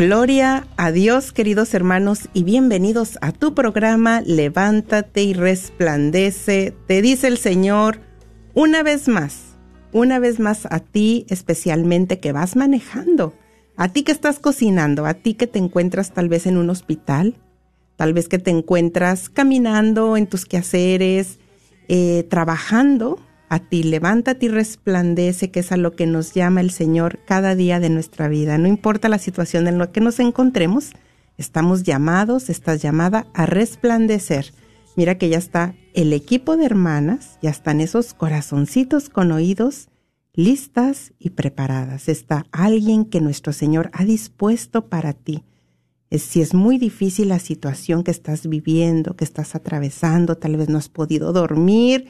Gloria a Dios, queridos hermanos, y bienvenidos a tu programa Levántate y resplandece. Te dice el Señor una vez más, una vez más a ti especialmente que vas manejando, a ti que estás cocinando, a ti que te encuentras tal vez en un hospital, tal vez que te encuentras caminando en tus quehaceres, eh, trabajando, a ti levántate y resplandece, que es a lo que nos llama el Señor cada día de nuestra vida. No importa la situación en la que nos encontremos, estamos llamados, estás llamada a resplandecer. Mira que ya está el equipo de hermanas, ya están esos corazoncitos con oídos listas y preparadas. Está alguien que nuestro Señor ha dispuesto para ti. Si es muy difícil la situación que estás viviendo, que estás atravesando, tal vez no has podido dormir,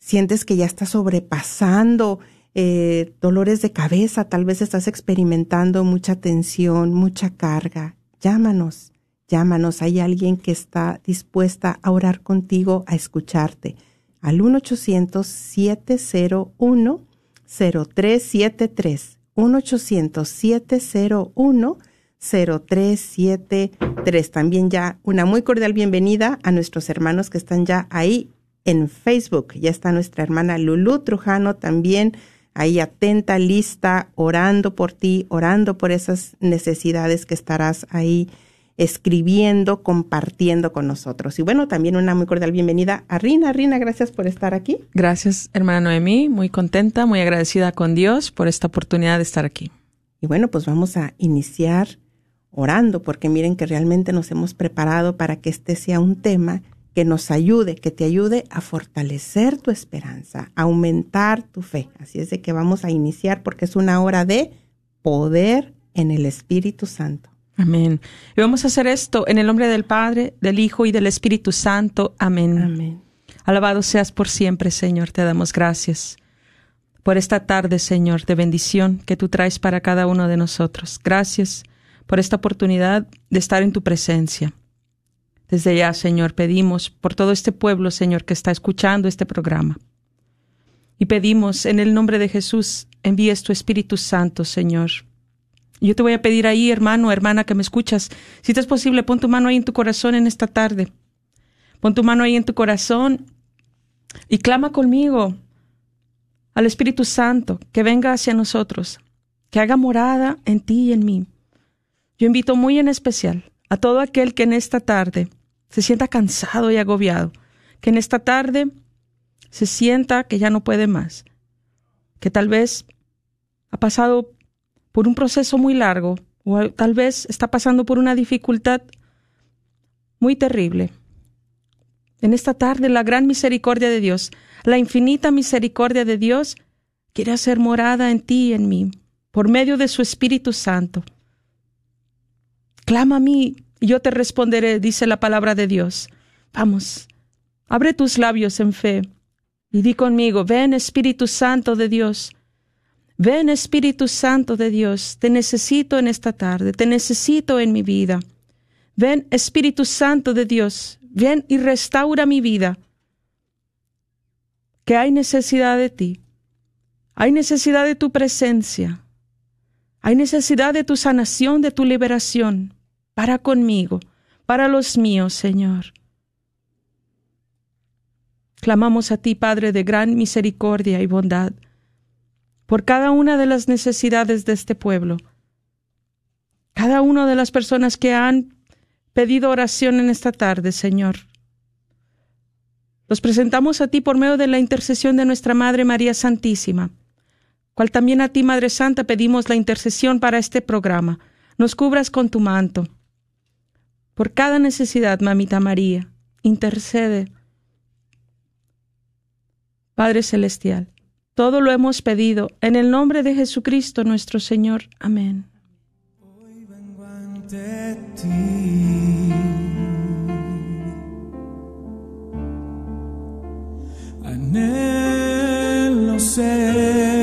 sientes que ya estás sobrepasando eh, dolores de cabeza, tal vez estás experimentando mucha tensión, mucha carga. Llámanos, llámanos. Hay alguien que está dispuesta a orar contigo, a escucharte. Al 1-800-701-0373. 1-800-701-0373. También ya una muy cordial bienvenida a nuestros hermanos que están ya ahí en Facebook. Ya está nuestra hermana Lulu Trujano también ahí atenta, lista, orando por ti, orando por esas necesidades que estarás ahí escribiendo, compartiendo con nosotros. Y bueno, también una muy cordial bienvenida a Rina. Rina, gracias por estar aquí. Gracias, hermana Noemí. Muy contenta, muy agradecida con Dios por esta oportunidad de estar aquí. Y bueno, pues vamos a iniciar orando, porque miren que realmente nos hemos preparado para que este sea un tema que nos ayude, que te ayude a fortalecer tu esperanza, a aumentar tu fe. Así es de que vamos a iniciar porque es una hora de poder en el Espíritu Santo. Amén. Y vamos a hacer esto en el nombre del Padre, del Hijo y del Espíritu Santo. Amén. Amén. Alabado seas por siempre, Señor. Te damos gracias por esta tarde, Señor, de bendición que tú traes para cada uno de nosotros. Gracias por esta oportunidad de estar en tu presencia. Desde ya, Señor, pedimos por todo este pueblo, Señor, que está escuchando este programa. Y pedimos en el nombre de Jesús, envíes tu Espíritu Santo, Señor. Yo te voy a pedir ahí, hermano, hermana, que me escuchas, si te es posible, pon tu mano ahí en tu corazón en esta tarde. Pon tu mano ahí en tu corazón y clama conmigo al Espíritu Santo que venga hacia nosotros, que haga morada en ti y en mí. Yo invito muy en especial a todo aquel que en esta tarde se sienta cansado y agobiado, que en esta tarde se sienta que ya no puede más, que tal vez ha pasado por un proceso muy largo o tal vez está pasando por una dificultad muy terrible. En esta tarde la gran misericordia de Dios, la infinita misericordia de Dios, quiere hacer morada en ti y en mí, por medio de su Espíritu Santo. Clama a mí y yo te responderé, dice la palabra de Dios. Vamos, abre tus labios en fe y di conmigo, ven Espíritu Santo de Dios. Ven Espíritu Santo de Dios, te necesito en esta tarde, te necesito en mi vida. Ven Espíritu Santo de Dios, ven y restaura mi vida. Que hay necesidad de ti, hay necesidad de tu presencia, hay necesidad de tu sanación, de tu liberación para conmigo, para los míos, Señor. Clamamos a ti, Padre de gran misericordia y bondad, por cada una de las necesidades de este pueblo. cada una de las personas que han pedido oración en esta tarde, Señor. Los presentamos a ti por medio de la intercesión de nuestra Madre María Santísima, cual también a ti, Madre Santa, pedimos la intercesión para este programa. Nos cubras con tu manto. Por cada necesidad, Mamita María, intercede. Padre Celestial, todo lo hemos pedido en el nombre de Jesucristo nuestro Señor. Amén. Hoy vengo ante ti. Anhelo ser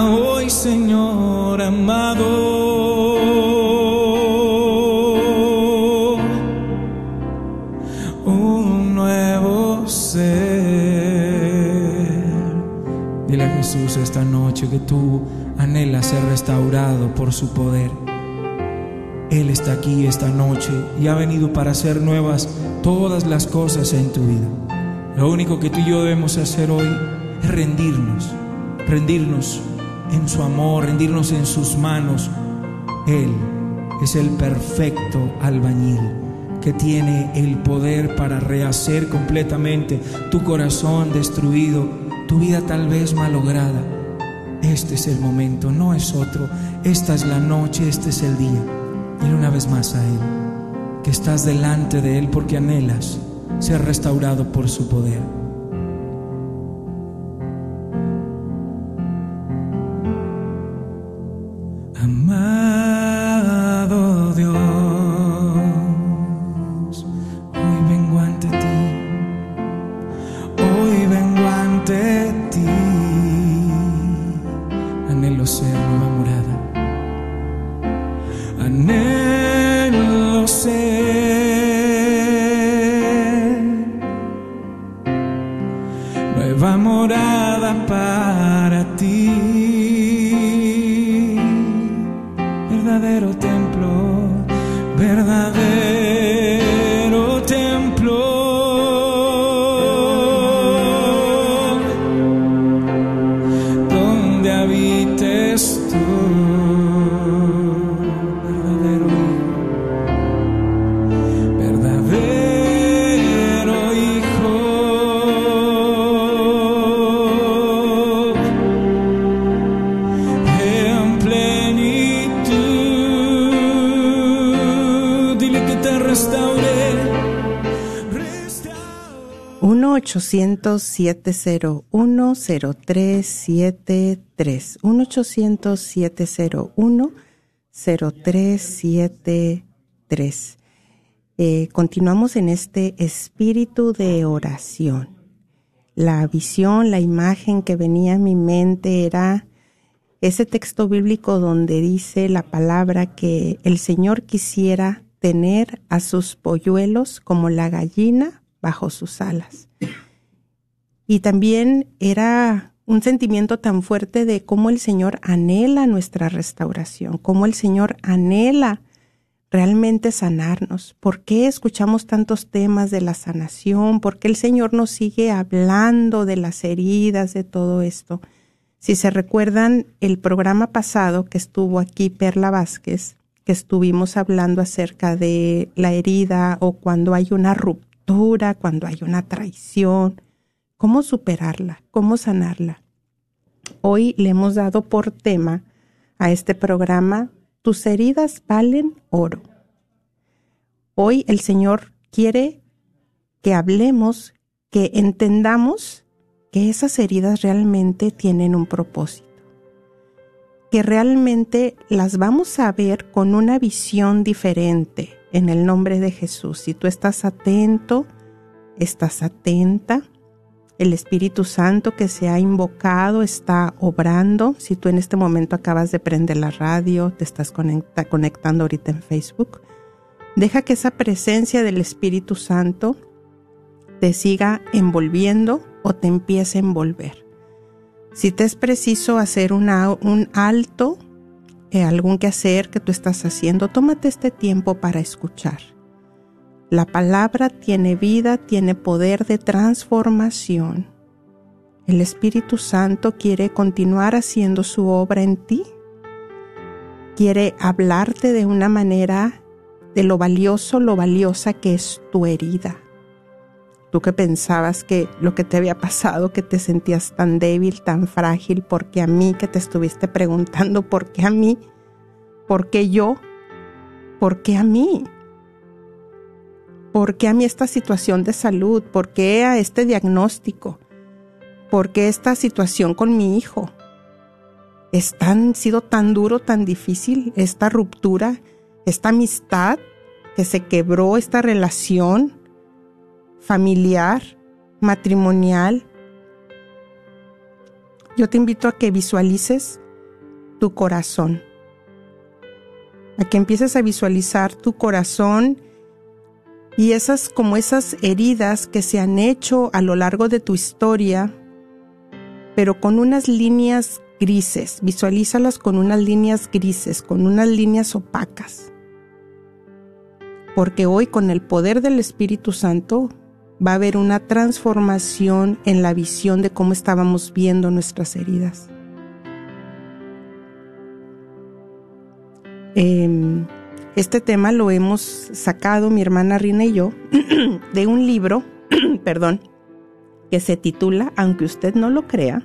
hoy, Señor amado. Un nuevo ser. Dile a Jesús esta noche que tú anhelas ser restaurado por su poder. Él está aquí esta noche y ha venido para hacer nuevas todas las cosas en tu vida. Lo único que tú y yo debemos hacer hoy es rendirnos, rendirnos en su amor, rendirnos en sus manos. Él es el perfecto albañil que tiene el poder para rehacer completamente tu corazón destruido, tu vida tal vez malograda. Este es el momento, no es otro. Esta es la noche, este es el día. Dile una vez más a Él que estás delante de Él porque anhelas ser restaurado por su poder. 1-800-701-0373. 1-800-701-0373. Eh, continuamos en este espíritu de oración. La visión, la imagen que venía a mi mente era ese texto bíblico donde dice la palabra que el Señor quisiera tener a sus polluelos como la gallina bajo sus alas. Y también era un sentimiento tan fuerte de cómo el Señor anhela nuestra restauración, cómo el Señor anhela realmente sanarnos. ¿Por qué escuchamos tantos temas de la sanación? ¿Por qué el Señor nos sigue hablando de las heridas, de todo esto? Si se recuerdan el programa pasado que estuvo aquí Perla Vázquez, que estuvimos hablando acerca de la herida o cuando hay una ruptura, cuando hay una traición, cómo superarla, cómo sanarla. Hoy le hemos dado por tema a este programa tus heridas valen oro. Hoy el Señor quiere que hablemos, que entendamos que esas heridas realmente tienen un propósito, que realmente las vamos a ver con una visión diferente en el nombre de Jesús. Si tú estás atento, estás atenta, el Espíritu Santo que se ha invocado está obrando. Si tú en este momento acabas de prender la radio, te estás conectando ahorita en Facebook, deja que esa presencia del Espíritu Santo te siga envolviendo o te empiece a envolver. Si te es preciso hacer un alto, algún que hacer que tú estás haciendo, tómate este tiempo para escuchar. La palabra tiene vida, tiene poder de transformación. El Espíritu Santo quiere continuar haciendo su obra en ti. Quiere hablarte de una manera de lo valioso, lo valiosa que es tu herida. Tú que pensabas que lo que te había pasado, que te sentías tan débil, tan frágil, porque a mí, que te estuviste preguntando, ¿por qué a mí? ¿Por qué yo? ¿Por qué a mí? ¿Por qué a mí esta situación de salud? ¿Por qué a este diagnóstico? ¿Por qué esta situación con mi hijo? ¿Es tan, sido tan duro, tan difícil esta ruptura, esta amistad que se quebró, esta relación familiar, matrimonial? Yo te invito a que visualices tu corazón, a que empieces a visualizar tu corazón y esas como esas heridas que se han hecho a lo largo de tu historia, pero con unas líneas grises, visualízalas con unas líneas grises, con unas líneas opacas. Porque hoy con el poder del Espíritu Santo va a haber una transformación en la visión de cómo estábamos viendo nuestras heridas. Eh, este tema lo hemos sacado mi hermana Rina y yo de un libro, perdón, que se titula, aunque usted no lo crea,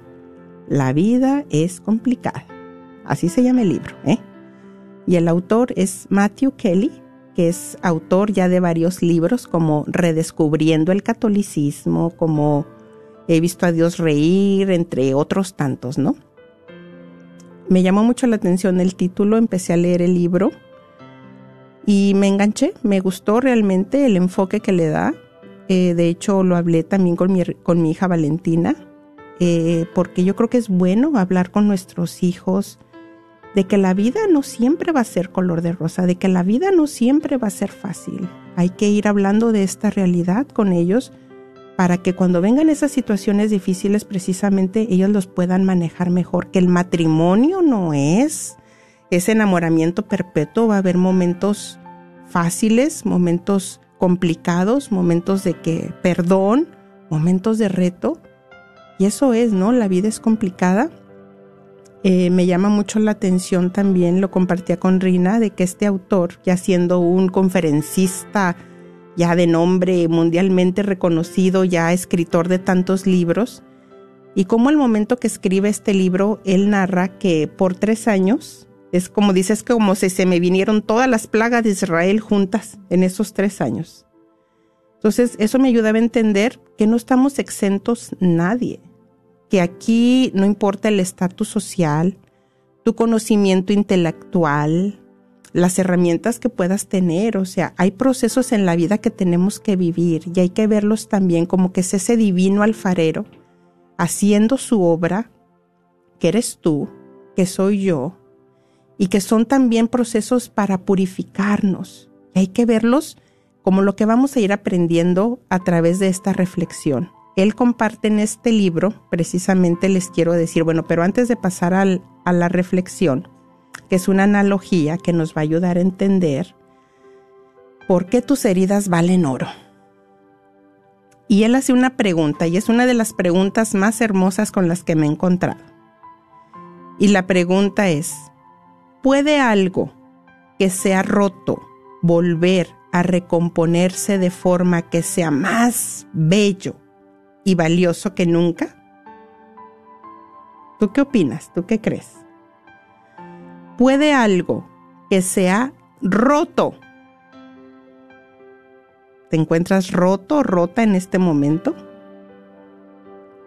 La vida es complicada. Así se llama el libro, ¿eh? Y el autor es Matthew Kelly, que es autor ya de varios libros como Redescubriendo el Catolicismo, como He visto a Dios reír, entre otros tantos, ¿no? Me llamó mucho la atención el título, empecé a leer el libro y me enganché, me gustó realmente el enfoque que le da. Eh, de hecho, lo hablé también con mi, con mi hija Valentina, eh, porque yo creo que es bueno hablar con nuestros hijos de que la vida no siempre va a ser color de rosa, de que la vida no siempre va a ser fácil. Hay que ir hablando de esta realidad con ellos para que cuando vengan esas situaciones difíciles precisamente ellos los puedan manejar mejor, que el matrimonio no es ese enamoramiento perpetuo, va a haber momentos fáciles, momentos complicados, momentos de que perdón, momentos de reto. Y eso es, ¿no? La vida es complicada. Eh, me llama mucho la atención también, lo compartía con Rina, de que este autor, ya siendo un conferencista ya de nombre mundialmente reconocido, ya escritor de tantos libros, y como al momento que escribe este libro, él narra que por tres años es como dices, como si se me vinieron todas las plagas de Israel juntas en esos tres años. Entonces, eso me ayudaba a entender que no estamos exentos nadie, que aquí no importa el estatus social, tu conocimiento intelectual, las herramientas que puedas tener, o sea, hay procesos en la vida que tenemos que vivir y hay que verlos también como que es ese divino alfarero haciendo su obra, que eres tú, que soy yo, y que son también procesos para purificarnos. Hay que verlos como lo que vamos a ir aprendiendo a través de esta reflexión. Él comparte en este libro, precisamente les quiero decir, bueno, pero antes de pasar a la reflexión, que es una analogía que nos va a ayudar a entender por qué tus heridas valen oro. Y él hace una pregunta, y es una de las preguntas más hermosas con las que me he encontrado. Y la pregunta es, ¿puede algo que se ha roto volver a recomponerse de forma que sea más bello y valioso que nunca? ¿Tú qué opinas? ¿Tú qué crees? ¿Puede algo que se ha roto? ¿Te encuentras roto rota en este momento?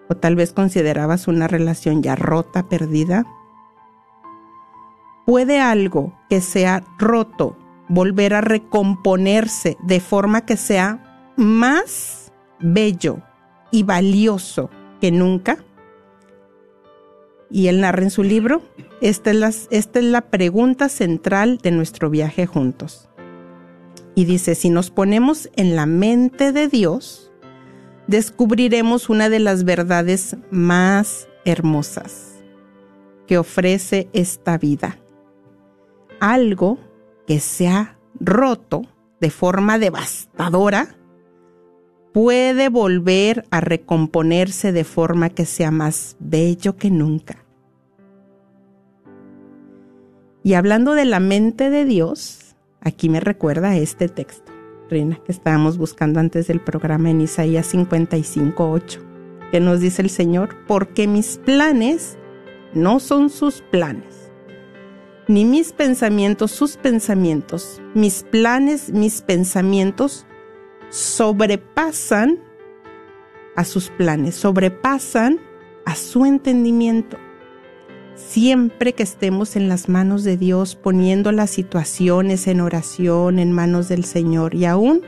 ¿O tal vez considerabas una relación ya rota, perdida? ¿Puede algo que se ha roto volver a recomponerse de forma que sea más bello y valioso que nunca? Y él narra en su libro, esta es, la, esta es la pregunta central de nuestro viaje juntos. Y dice, si nos ponemos en la mente de Dios, descubriremos una de las verdades más hermosas que ofrece esta vida. Algo que se ha roto de forma devastadora puede volver a recomponerse de forma que sea más bello que nunca. Y hablando de la mente de Dios, aquí me recuerda este texto, Reina, que estábamos buscando antes del programa en Isaías 55.8, que nos dice el Señor, porque mis planes no son sus planes, ni mis pensamientos sus pensamientos, mis planes, mis pensamientos sobrepasan a sus planes, sobrepasan a su entendimiento. Siempre que estemos en las manos de Dios, poniendo las situaciones en oración, en manos del Señor, y aún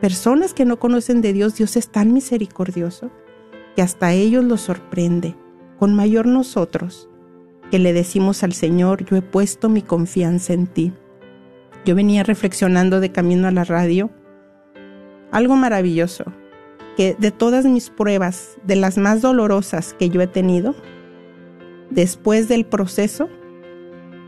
personas que no conocen de Dios, Dios es tan misericordioso que hasta ellos los sorprende, con mayor nosotros, que le decimos al Señor, yo he puesto mi confianza en ti. Yo venía reflexionando de camino a la radio algo maravilloso, que de todas mis pruebas, de las más dolorosas que yo he tenido, después del proceso,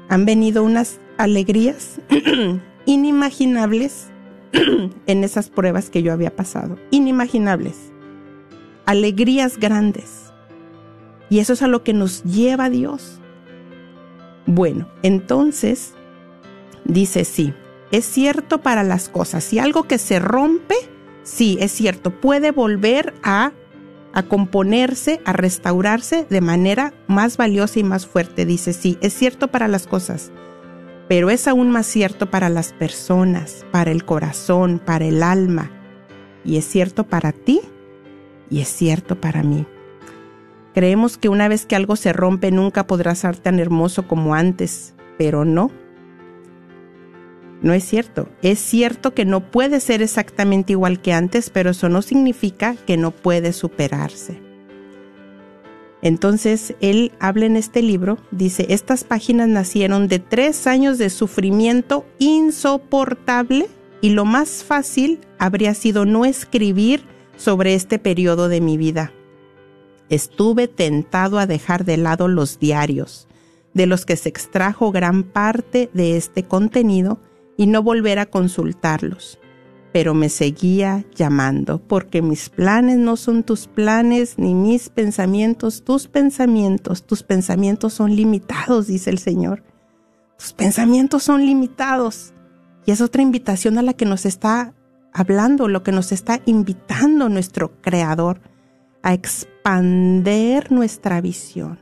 han venido unas alegrías inimaginables en esas pruebas que yo había pasado. Inimaginables. Alegrías grandes. Y eso es a lo que nos lleva Dios. Bueno, entonces, dice sí, es cierto para las cosas. Si algo que se rompe, sí, es cierto, puede volver a, a componerse, a restaurarse de manera más valiosa y más fuerte. Dice, sí, es cierto para las cosas, pero es aún más cierto para las personas, para el corazón, para el alma. Y es cierto para ti y es cierto para mí. Creemos que una vez que algo se rompe nunca podrá ser tan hermoso como antes, pero no. No es cierto. Es cierto que no puede ser exactamente igual que antes, pero eso no significa que no puede superarse. Entonces, él habla en este libro, dice, estas páginas nacieron de tres años de sufrimiento insoportable y lo más fácil habría sido no escribir sobre este periodo de mi vida. Estuve tentado a dejar de lado los diarios, de los que se extrajo gran parte de este contenido, y no volver a consultarlos. Pero me seguía llamando, porque mis planes no son tus planes, ni mis pensamientos tus pensamientos. Tus pensamientos son limitados, dice el Señor. Tus pensamientos son limitados. Y es otra invitación a la que nos está hablando, lo que nos está invitando nuestro Creador, a expander nuestra visión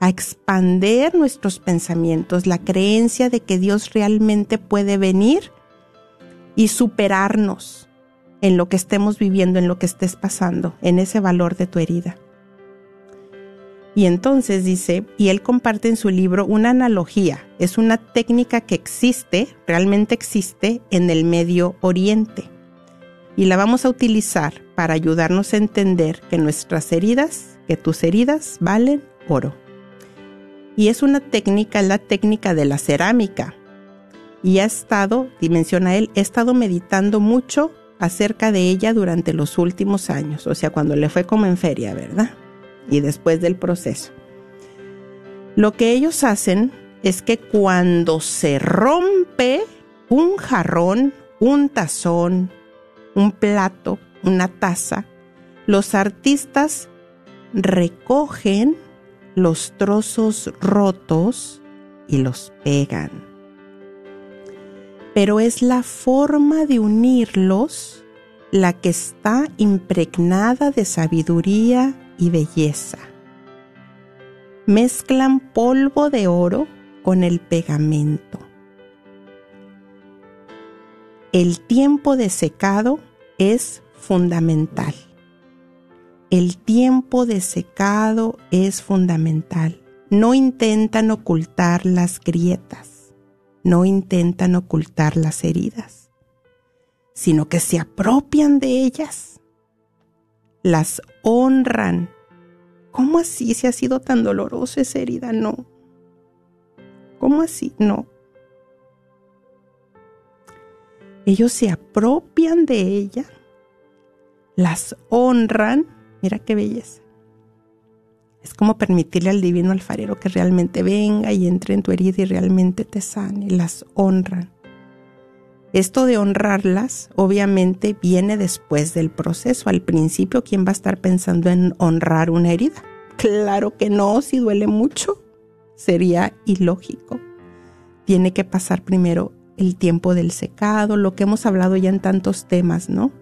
a expander nuestros pensamientos, la creencia de que Dios realmente puede venir y superarnos en lo que estemos viviendo, en lo que estés pasando, en ese valor de tu herida. Y entonces dice, y él comparte en su libro una analogía, es una técnica que existe, realmente existe en el Medio Oriente. Y la vamos a utilizar para ayudarnos a entender que nuestras heridas, que tus heridas valen oro. Y es una técnica, la técnica de la cerámica. Y ha estado, dimensiona él, he estado meditando mucho acerca de ella durante los últimos años, o sea, cuando le fue como en feria, ¿verdad? Y después del proceso. Lo que ellos hacen es que cuando se rompe un jarrón, un tazón, un plato, una taza, los artistas recogen los trozos rotos y los pegan. Pero es la forma de unirlos la que está impregnada de sabiduría y belleza. Mezclan polvo de oro con el pegamento. El tiempo de secado es fundamental. El tiempo de secado es fundamental. No intentan ocultar las grietas, no intentan ocultar las heridas, sino que se apropian de ellas, las honran. ¿Cómo así se ha sido tan doloroso esa herida? No. ¿Cómo así? No. Ellos se apropian de ella, las honran Mira qué belleza. Es como permitirle al divino alfarero que realmente venga y entre en tu herida y realmente te sane, las honran. Esto de honrarlas obviamente viene después del proceso. Al principio, ¿quién va a estar pensando en honrar una herida? Claro que no, si duele mucho, sería ilógico. Tiene que pasar primero el tiempo del secado, lo que hemos hablado ya en tantos temas, ¿no?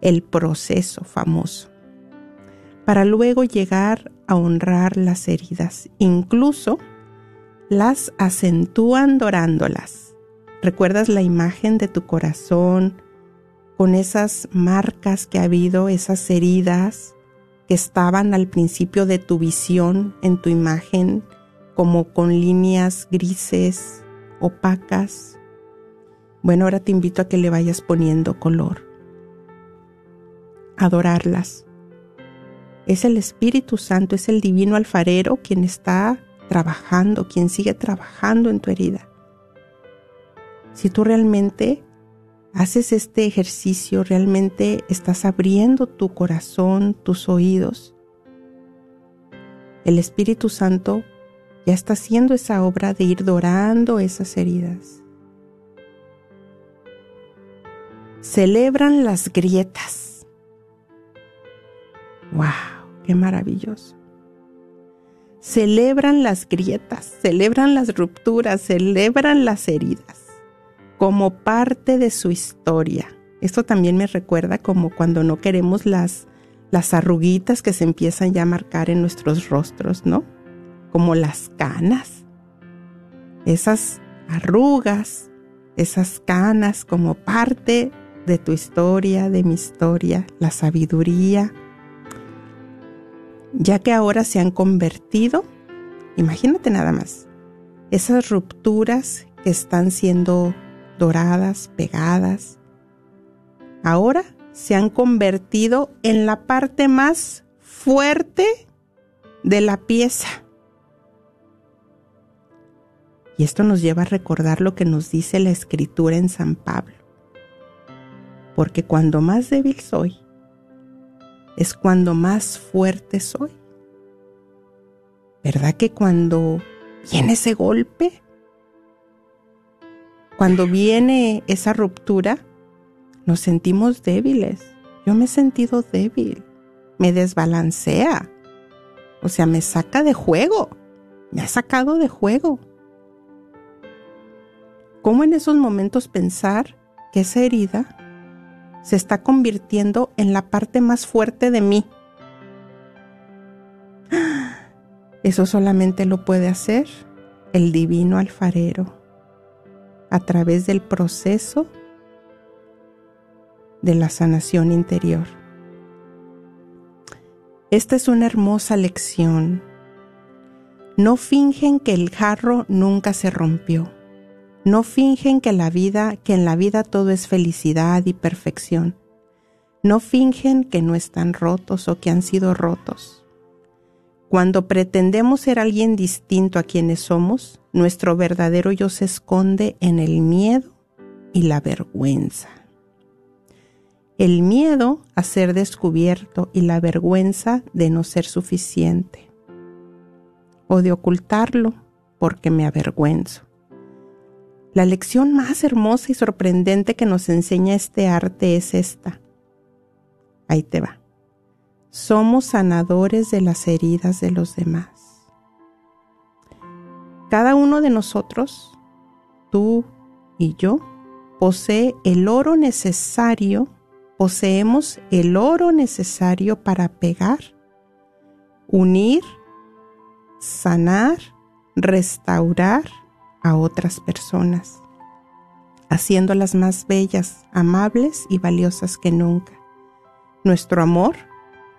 El proceso famoso para luego llegar a honrar las heridas. Incluso las acentúan dorándolas. ¿Recuerdas la imagen de tu corazón con esas marcas que ha habido, esas heridas que estaban al principio de tu visión en tu imagen, como con líneas grises, opacas? Bueno, ahora te invito a que le vayas poniendo color. Adorarlas es el Espíritu Santo, es el divino alfarero quien está trabajando, quien sigue trabajando en tu herida. Si tú realmente haces este ejercicio, realmente estás abriendo tu corazón, tus oídos, el Espíritu Santo ya está haciendo esa obra de ir dorando esas heridas. Celebran las grietas. ¡Wow! Qué maravilloso. Celebran las grietas, celebran las rupturas, celebran las heridas como parte de su historia. Esto también me recuerda como cuando no queremos las, las arruguitas que se empiezan ya a marcar en nuestros rostros, ¿no? Como las canas. Esas arrugas, esas canas como parte de tu historia, de mi historia, la sabiduría, ya que ahora se han convertido, imagínate nada más, esas rupturas que están siendo doradas, pegadas, ahora se han convertido en la parte más fuerte de la pieza. Y esto nos lleva a recordar lo que nos dice la escritura en San Pablo. Porque cuando más débil soy, es cuando más fuerte soy. ¿Verdad que cuando viene ese golpe, cuando viene esa ruptura, nos sentimos débiles? Yo me he sentido débil, me desbalancea, o sea, me saca de juego, me ha sacado de juego. ¿Cómo en esos momentos pensar que esa herida se está convirtiendo en la parte más fuerte de mí. Eso solamente lo puede hacer el divino alfarero a través del proceso de la sanación interior. Esta es una hermosa lección. No fingen que el jarro nunca se rompió. No fingen que la vida, que en la vida todo es felicidad y perfección. No fingen que no están rotos o que han sido rotos. Cuando pretendemos ser alguien distinto a quienes somos, nuestro verdadero yo se esconde en el miedo y la vergüenza. el miedo a ser descubierto y la vergüenza de no ser suficiente o de ocultarlo porque me avergüenzo. La lección más hermosa y sorprendente que nos enseña este arte es esta. Ahí te va. Somos sanadores de las heridas de los demás. Cada uno de nosotros, tú y yo, posee el oro necesario, poseemos el oro necesario para pegar, unir, sanar, restaurar a otras personas, haciéndolas más bellas, amables y valiosas que nunca. Nuestro amor,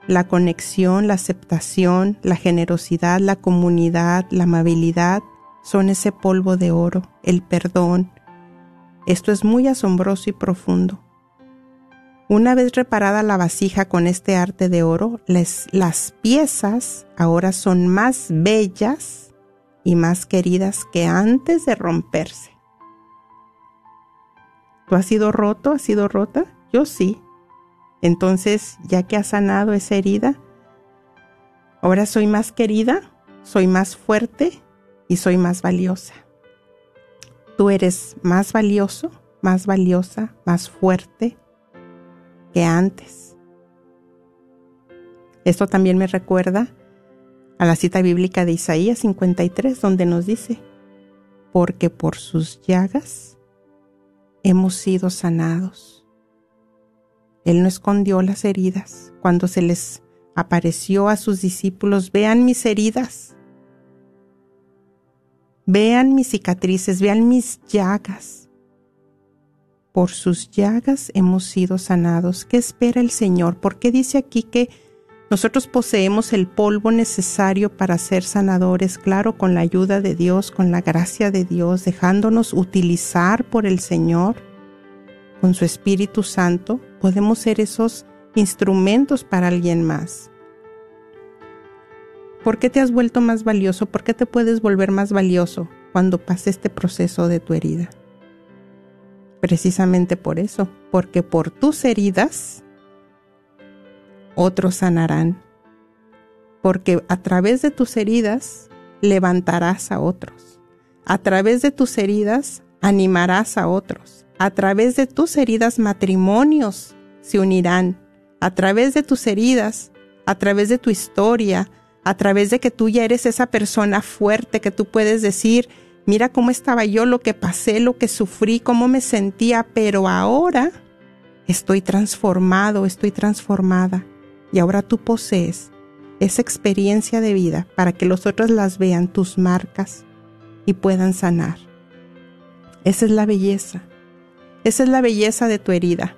la conexión, la aceptación, la generosidad, la comunidad, la amabilidad, son ese polvo de oro, el perdón. Esto es muy asombroso y profundo. Una vez reparada la vasija con este arte de oro, las piezas ahora son más bellas y más queridas que antes de romperse. ¿Tú has sido roto? ¿Has sido rota? Yo sí. Entonces, ya que has sanado esa herida, ahora soy más querida, soy más fuerte y soy más valiosa. Tú eres más valioso, más valiosa, más fuerte que antes. Esto también me recuerda a la cita bíblica de Isaías 53, donde nos dice, porque por sus llagas hemos sido sanados. Él no escondió las heridas. Cuando se les apareció a sus discípulos, vean mis heridas, Vean mis cicatrices, vean mis llagas. Por sus llagas hemos sido sanados. ¿Qué espera el Señor? ¿Por qué dice aquí que nosotros poseemos el polvo necesario para ser sanadores? Claro, con la ayuda de Dios, con la gracia de Dios, dejándonos utilizar por el Señor, con su Espíritu Santo, podemos ser esos instrumentos para alguien más. ¿Por qué te has vuelto más valioso? ¿Por qué te puedes volver más valioso cuando pase este proceso de tu herida? Precisamente por eso, porque por tus heridas otros sanarán. Porque a través de tus heridas levantarás a otros. A través de tus heridas animarás a otros. A través de tus heridas matrimonios se unirán. A través de tus heridas, a través de tu historia, a través de que tú ya eres esa persona fuerte que tú puedes decir, mira cómo estaba yo, lo que pasé, lo que sufrí, cómo me sentía, pero ahora estoy transformado, estoy transformada. Y ahora tú posees esa experiencia de vida para que los otros las vean, tus marcas, y puedan sanar. Esa es la belleza. Esa es la belleza de tu herida.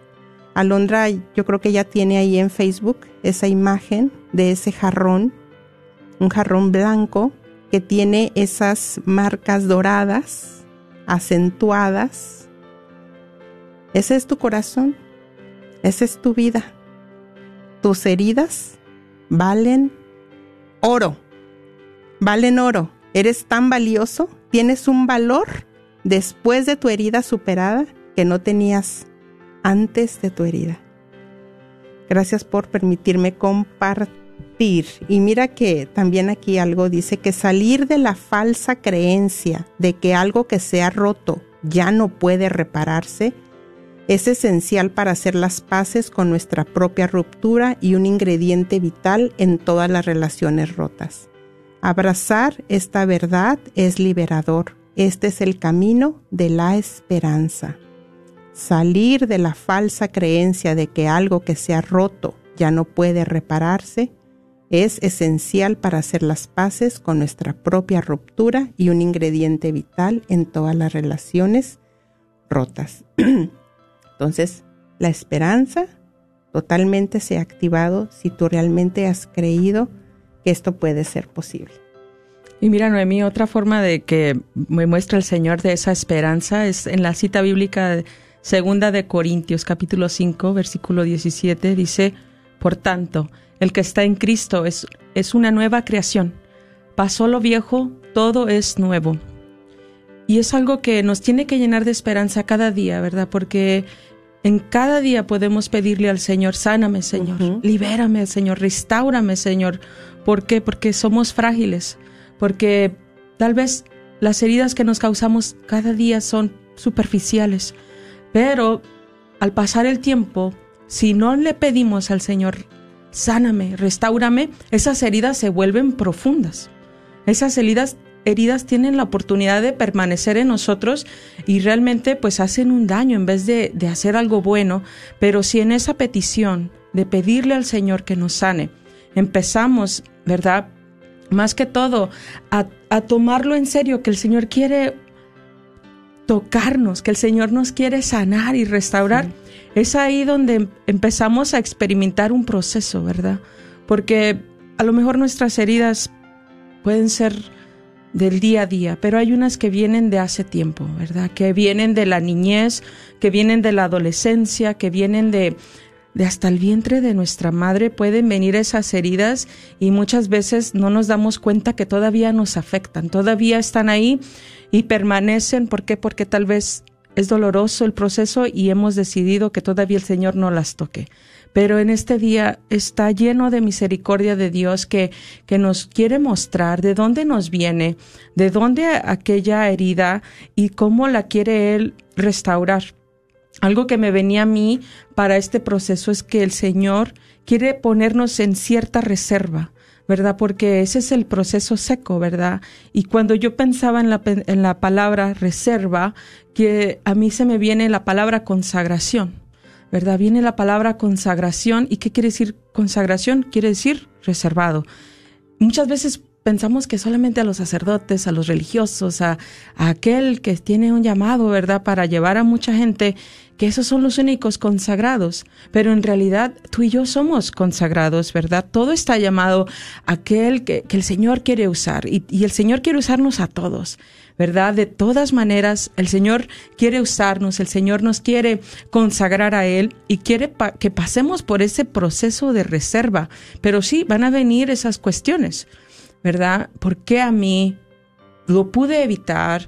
Alondra, yo creo que ya tiene ahí en Facebook esa imagen de ese jarrón un jarrón blanco que tiene esas marcas doradas, acentuadas. Ese es tu corazón, esa es tu vida. Tus heridas valen oro, valen oro. Eres tan valioso, tienes un valor después de tu herida superada que no tenías antes de tu herida. Gracias por permitirme compartir y mira que también aquí algo dice que salir de la falsa creencia de que algo que se ha roto ya no puede repararse es esencial para hacer las paces con nuestra propia ruptura y un ingrediente vital en todas las relaciones rotas. Abrazar esta verdad es liberador. Este es el camino de la esperanza. Salir de la falsa creencia de que algo que se ha roto ya no puede repararse es esencial para hacer las paces con nuestra propia ruptura y un ingrediente vital en todas las relaciones rotas. Entonces, la esperanza totalmente se ha activado si tú realmente has creído que esto puede ser posible. Y mira, Noemí, otra forma de que me muestra el Señor de esa esperanza es en la cita bíblica segunda de Corintios, capítulo 5, versículo 17, dice, por tanto, el que está en Cristo es, es una nueva creación. Pasó lo viejo, todo es nuevo. Y es algo que nos tiene que llenar de esperanza cada día, ¿verdad? Porque En cada día podemos pedirle al Señor, sáname, Señor, libérame, Señor, restaurame, Señor. ¿Por qué? Porque somos frágiles, porque tal vez las heridas que nos causamos cada día son superficiales, pero al pasar el tiempo, si no le pedimos al Señor, sáname, restaurame, esas heridas se vuelven profundas. Esas heridas, heridas tienen la oportunidad de permanecer en nosotros y realmente pues hacen un daño en vez de, de hacer algo bueno. Pero si en esa petición de pedirle al Señor que nos sane, empezamos, ¿verdad? Más que todo, a, a tomarlo en serio, que el Señor quiere tocarnos, que el Señor nos quiere sanar y restaurar, es ahí donde empezamos a experimentar un proceso, ¿verdad? Porque a lo mejor nuestras heridas pueden ser del día a día, pero hay unas que vienen de hace tiempo, ¿verdad? Que vienen de la niñez, que vienen de la adolescencia, que vienen de, de hasta el vientre de nuestra madre pueden venir esas heridas y muchas veces no nos damos cuenta que todavía nos afectan, todavía están ahí y permanecen. ¿Por qué? Porque tal vez es doloroso el proceso y hemos decidido que todavía el Señor no las toque. Pero en este día está lleno de misericordia de Dios que, que nos quiere mostrar de dónde nos viene, de dónde aquella herida y cómo la quiere Él restaurar. Algo que me venía a mí para este proceso es que el Señor quiere ponernos en cierta reserva, ¿verdad? Porque ese es el proceso seco, ¿verdad? Y cuando yo pensaba en la, en la palabra reserva, que a mí se me viene la palabra consagración, ¿verdad? Viene la palabra consagración. ¿Y qué quiere decir consagración? Quiere decir reservado. Muchas veces pensamos que solamente a los sacerdotes, a los religiosos, a, aquel que tiene un llamado, ¿verdad?, para llevar a mucha gente, que esos son los únicos consagrados. Pero en realidad tú y yo somos consagrados, ¿verdad? Todo está llamado a aquel que, el Señor quiere usar y el Señor quiere usarnos a todos. ¿Verdad? De todas maneras, el Señor quiere usarnos, el Señor nos quiere consagrar a Él y quiere que pasemos por ese proceso de reserva. Pero sí, van a venir esas cuestiones. ¿verdad? ¿Por qué a mí? Lo pude evitar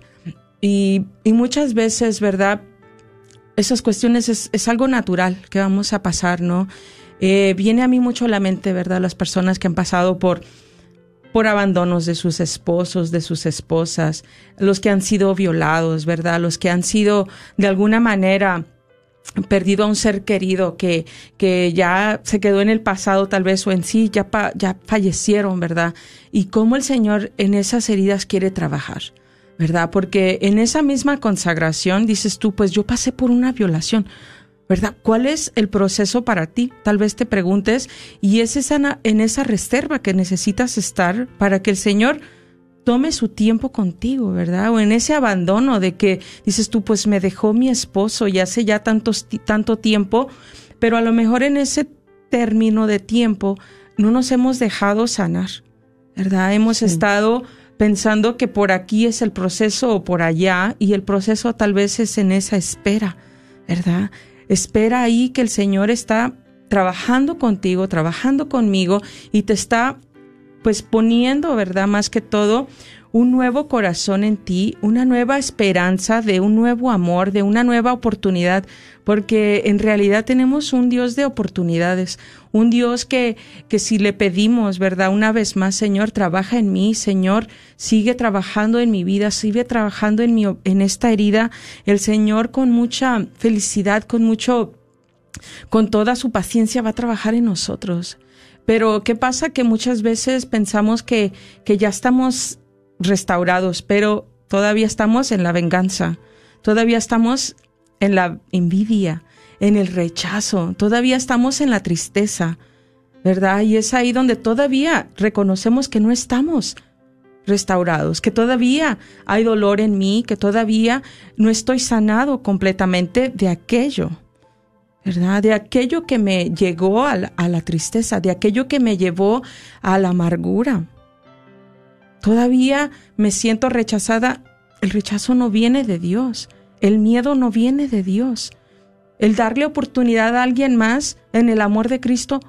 y, muchas veces, ¿verdad? Esas cuestiones es, algo natural que vamos a pasar, ¿no? Eh, viene a mí mucho a la mente, ¿verdad? Las personas que han pasado por, por abandonos de sus esposos, de sus esposas, los que han sido violados, ¿verdad? Los que han sido de alguna manera perdido a un ser querido que, que ya se quedó en el pasado tal vez o en sí ya, ya fallecieron, ¿verdad? Y cómo el Señor en esas heridas quiere trabajar, ¿verdad? Porque en esa misma consagración dices tú, pues yo pasé por una violación, ¿verdad? ¿Cuál es el proceso para ti? Tal vez te preguntes y es esa, en esa reserva que necesitas estar para que el Señor tome su tiempo contigo, ¿verdad? O en ese abandono de que dices tú, pues me dejó mi esposo y hace ya tantos, tanto tiempo, pero a lo mejor en ese término de tiempo no nos hemos dejado sanar, ¿verdad? Hemos estado pensando que por aquí es el proceso o por allá y el proceso tal vez es en esa espera, ¿verdad? Espera ahí que el Señor está trabajando contigo, trabajando conmigo y te está pues poniendo, ¿verdad? Más que todo, un nuevo corazón en ti, una nueva esperanza de un nuevo amor, de una nueva oportunidad, porque en realidad tenemos un Dios de oportunidades, un Dios que, que si le pedimos, ¿verdad? Una vez más, Señor, trabaja en mí, Señor, sigue trabajando en mi vida, sigue trabajando en mi, en esta herida, el Señor con mucha felicidad, con mucho, con toda su paciencia va a trabajar en nosotros. Pero ¿qué pasa? Que muchas veces pensamos que, que ya estamos restaurados, pero todavía estamos en la venganza, todavía estamos en la envidia, en el rechazo, todavía estamos en la tristeza, ¿verdad? Y es ahí donde todavía reconocemos que no estamos restaurados, que todavía hay dolor en mí, que todavía no estoy sanado completamente de aquello. ¿verdad? De aquello que me llegó a la, tristeza, de aquello que me llevó a la amargura. Todavía me siento rechazada. El rechazo no viene de Dios. El miedo no viene de Dios. El darle oportunidad a alguien más en el amor de Cristo,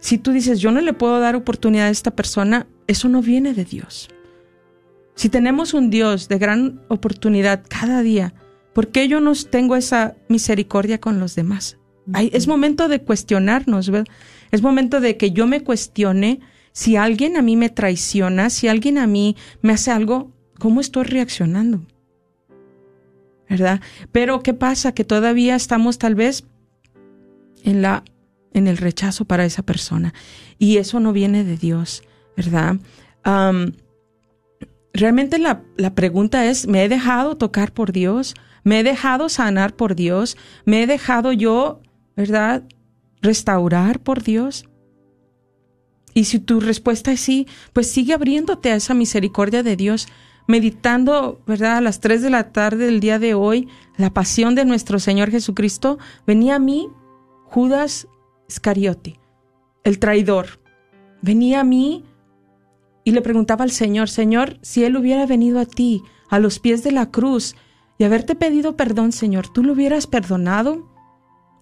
si tú dices, yo no le puedo dar oportunidad a esta persona, eso no viene de Dios. Si tenemos un Dios de gran oportunidad cada día, ¿Por qué yo no tengo esa misericordia con los demás? es momento de cuestionarnos, ¿verdad? Es momento de que yo me cuestione si alguien a mí me traiciona, si alguien a mí me hace algo, ¿cómo estoy reaccionando? ¿Verdad? Pero ¿qué pasa? Que todavía estamos tal vez en la en el rechazo para esa persona y eso no viene de Dios, ¿verdad? realmente la, la pregunta es, ¿me he dejado tocar por Dios? ¿Me he dejado sanar por Dios? ¿Me he dejado yo, verdad, restaurar por Dios? Y si tu respuesta es sí, pues sigue abriéndote a esa misericordia de Dios, meditando, ¿verdad? A las 3 de la tarde del día de hoy, la pasión de nuestro Señor Jesucristo, venía a mí Judas Iscariote, el traidor. Venía a mí y le preguntaba al Señor, Señor, si Él hubiera venido a ti, a los pies de la cruz, y haberte pedido perdón, Señor, ¿tú lo hubieras perdonado?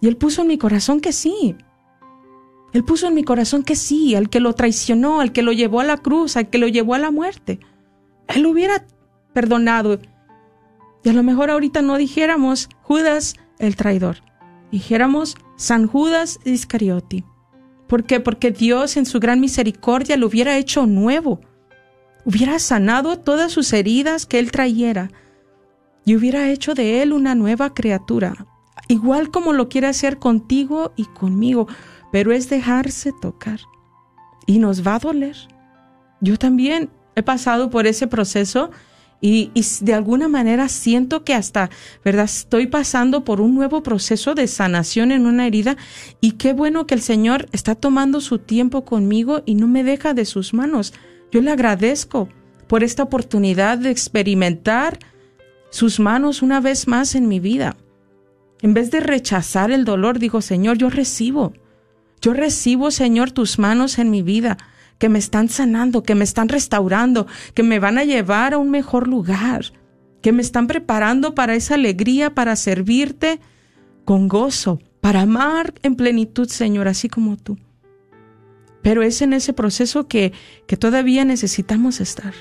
Y Él puso en mi corazón que sí. Él puso en mi corazón que sí, al que lo traicionó, al que lo llevó a la cruz, al que lo llevó a la muerte. Él hubiera perdonado. Y a lo mejor ahorita no dijéramos Judas el traidor, dijéramos San Judas Iscariote. ¿Por qué? Porque Dios en su gran misericordia lo hubiera hecho nuevo, hubiera sanado todas sus heridas que él trayera y hubiera hecho de él una nueva criatura, igual como lo quiere hacer contigo y conmigo pero es dejarse tocar. Y nos va a doler. Yo también he pasado por ese proceso y, de alguna manera siento que hasta, ¿verdad? Estoy pasando por un nuevo proceso de sanación en una herida y qué bueno que el Señor está tomando su tiempo conmigo y no me deja de sus manos. Yo le agradezco por esta oportunidad de experimentar sus manos una vez más en mi vida. En vez de rechazar el dolor, digo, Señor, yo recibo. Yo recibo, Señor, tus manos en mi vida, que me están sanando, que me están restaurando, que me van a llevar a un mejor lugar, que me están preparando para esa alegría, para servirte con gozo, para amar en plenitud, Señor, así como tú. Pero es en ese proceso que, que todavía necesitamos estar.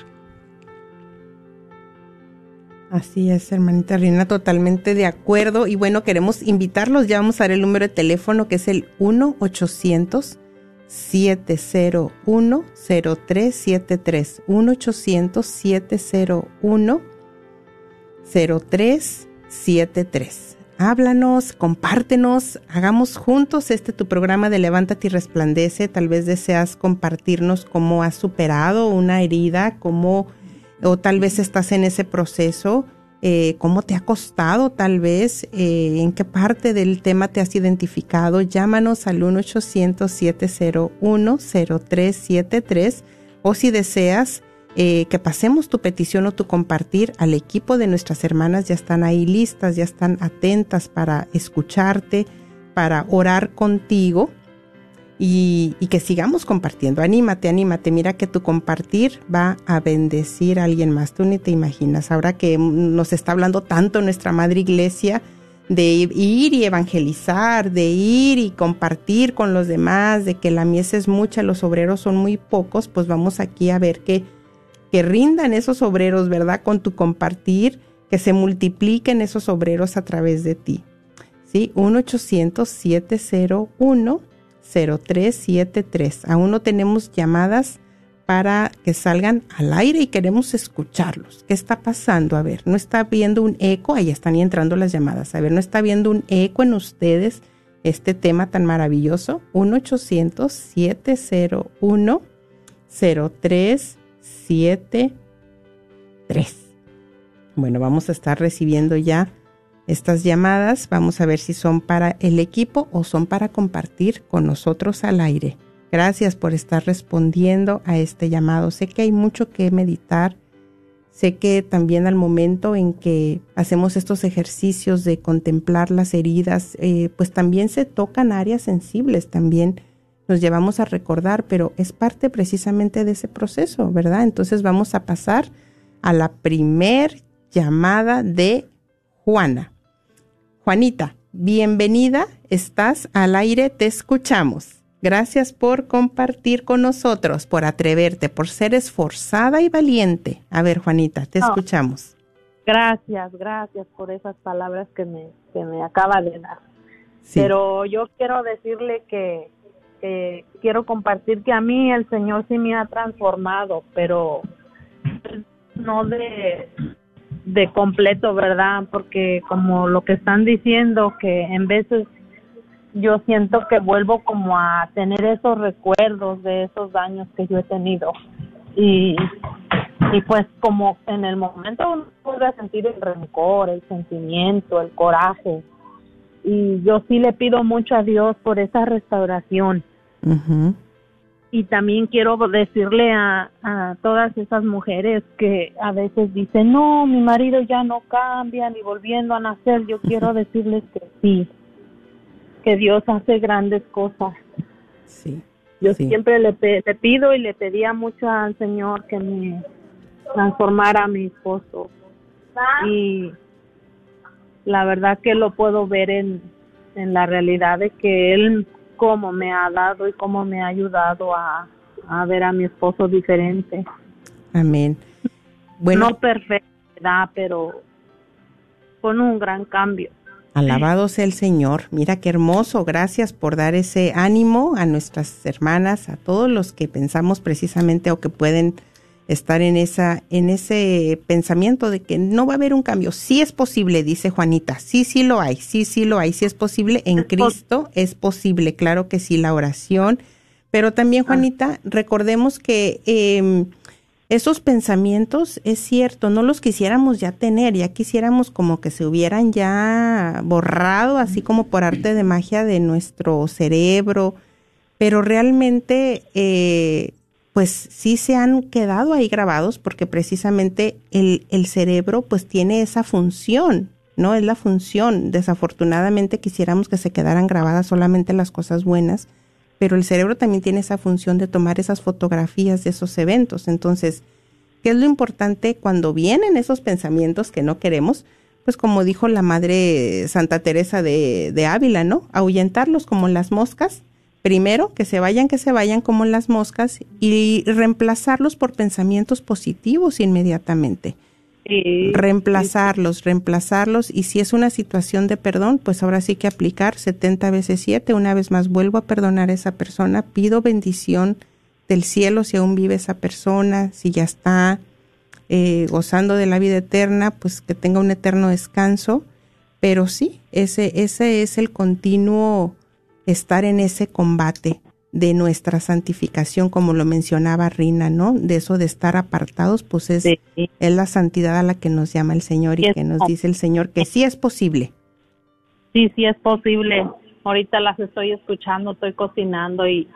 Así es, hermanita Rina, totalmente de acuerdo. Y bueno, queremos invitarlos, ya vamos a dar el número de teléfono que es el 1-800-701-0373. 1-800-701-0373. Háblanos, compártenos, hagamos juntos este tu programa de Levántate y Resplandece. Tal vez deseas compartirnos cómo has superado una herida, cómo o tal vez estás en ese proceso, eh, cómo te ha costado tal vez, eh, en qué parte del tema te has identificado, llámanos al 1-800-701-0373 o si deseas eh, que pasemos tu petición o tu compartir al equipo de nuestras hermanas, ya están ahí listas, ya están atentas para escucharte, para orar contigo y, que sigamos compartiendo. Anímate, anímate. Mira que tu compartir va a bendecir a alguien más. Tú ni te imaginas. Ahora que nos está hablando tanto nuestra Madre Iglesia de ir y evangelizar, de ir y compartir con los demás, de que la mies es mucha, los obreros son muy pocos, pues vamos aquí a ver que, que rindan esos obreros, ¿verdad? Con tu compartir, que se multipliquen esos obreros a través de ti. ¿Sí? 1-800-701. 0373. Aún no tenemos llamadas para que salgan al aire y queremos escucharlos. ¿Qué está pasando? A ver, no está viendo un eco, ahí están entrando las llamadas. A ver, no está viendo un eco en ustedes este tema tan maravilloso. 1-800-701-0373. Bueno, vamos a estar recibiendo ya estas llamadas vamos a ver si son para el equipo o son para compartir con nosotros al aire. Gracias por estar respondiendo a este llamado. Sé que hay mucho que meditar. Sé que también al momento en que hacemos estos ejercicios de contemplar las heridas, eh, pues también se tocan áreas sensibles, también nos llevamos a recordar, pero es parte precisamente de ese proceso, ¿verdad? Entonces vamos a pasar a la primer llamada de Juana. Juanita, bienvenida, estás al aire, te escuchamos. Gracias por compartir con nosotros, por atreverte, por ser esforzada y valiente. A ver, Juanita, te escuchamos. Gracias, gracias por esas palabras que me, que me acaba de dar. Pero yo quiero decirle que, quiero compartir que a mí el Señor sí me ha transformado, pero no de, de completo, ¿verdad? Porque como lo que están diciendo, que en veces yo siento que vuelvo como a tener esos recuerdos de esos daños que yo he tenido. Y, y pues como en el momento uno puede sentir el rencor, el sentimiento, el coraje, y yo sí le pido mucho a Dios por esa restauración. Y también quiero decirle a, a todas esas mujeres que a veces dicen, no, mi marido ya no cambia ni volviendo a nacer, yo quiero decirles que sí, que Dios hace grandes cosas. Sí. Yo siempre le, le pido y le pedía mucho al Señor que me transformara a mi esposo. Y la verdad que lo puedo ver en, en la realidad de que él cómo me ha dado y cómo me ha ayudado a, a ver a mi esposo diferente. Amén. Bueno, no perfecta, pero con un gran cambio. Alabado sea el Señor. Mira qué hermoso. Gracias por dar ese ánimo a nuestras hermanas, a todos los que pensamos precisamente o que pueden estar en esa en ese pensamiento de que no va a haber un cambio. Sí es posible, dice Juanita. Sí, sí lo hay. Sí, sí lo hay. Sí es posible en Cristo es posible. Claro que sí la oración, pero también ah. Juanita, recordemos que eh, esos pensamientos es cierto, no los quisiéramos ya tener, ya quisiéramos como que se hubieran ya borrado así como por arte de magia de nuestro cerebro, pero realmente eh, pues sí se han quedado ahí grabados porque precisamente el, el cerebro pues tiene esa función, ¿no? Es la función. Desafortunadamente quisiéramos que se quedaran grabadas solamente las cosas buenas, pero el cerebro también tiene esa función de tomar esas fotografías de esos eventos. Entonces, ¿qué es lo importante cuando vienen esos pensamientos que no queremos? Pues como dijo la madre Santa Teresa de, de Ávila, ¿no? Ahuyentarlos como las moscas Primero, que se vayan, que se vayan como las moscas y reemplazarlos por pensamientos positivos inmediatamente. reemplazarlos, reemplazarlos y si es una situación de perdón, pues ahora sí que aplicar 70 veces 7, una vez más vuelvo a perdonar a esa persona, pido bendición del cielo si aún vive esa persona, si ya está eh, gozando de la vida eterna, pues que tenga un eterno descanso, pero sí, ese, ese es el continuo estar en ese combate de nuestra santificación, como lo mencionaba Rina, ¿no? De eso de estar apartados, pues es, es la santidad a la que nos llama el Señor y que nos dice el Señor que sí es posible. Sí, sí es posible. Ahorita las estoy escuchando, estoy cocinando y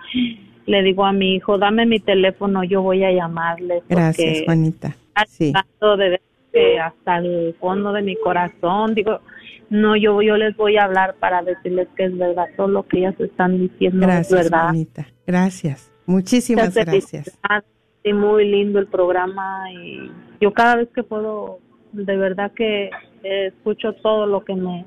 le digo a mi hijo, dame mi teléfono, yo voy a llamarle. Gracias, Juanita. Sí. De, hasta el fondo de mi corazón, digo, no, yo, yo les voy a hablar para decirles que es verdad, todo lo que ellas están diciendo gracias, es verdad. Gracias, muchísimas gracias. Sí, muy lindo el programa y yo cada vez que puedo, de verdad que escucho todo lo que me,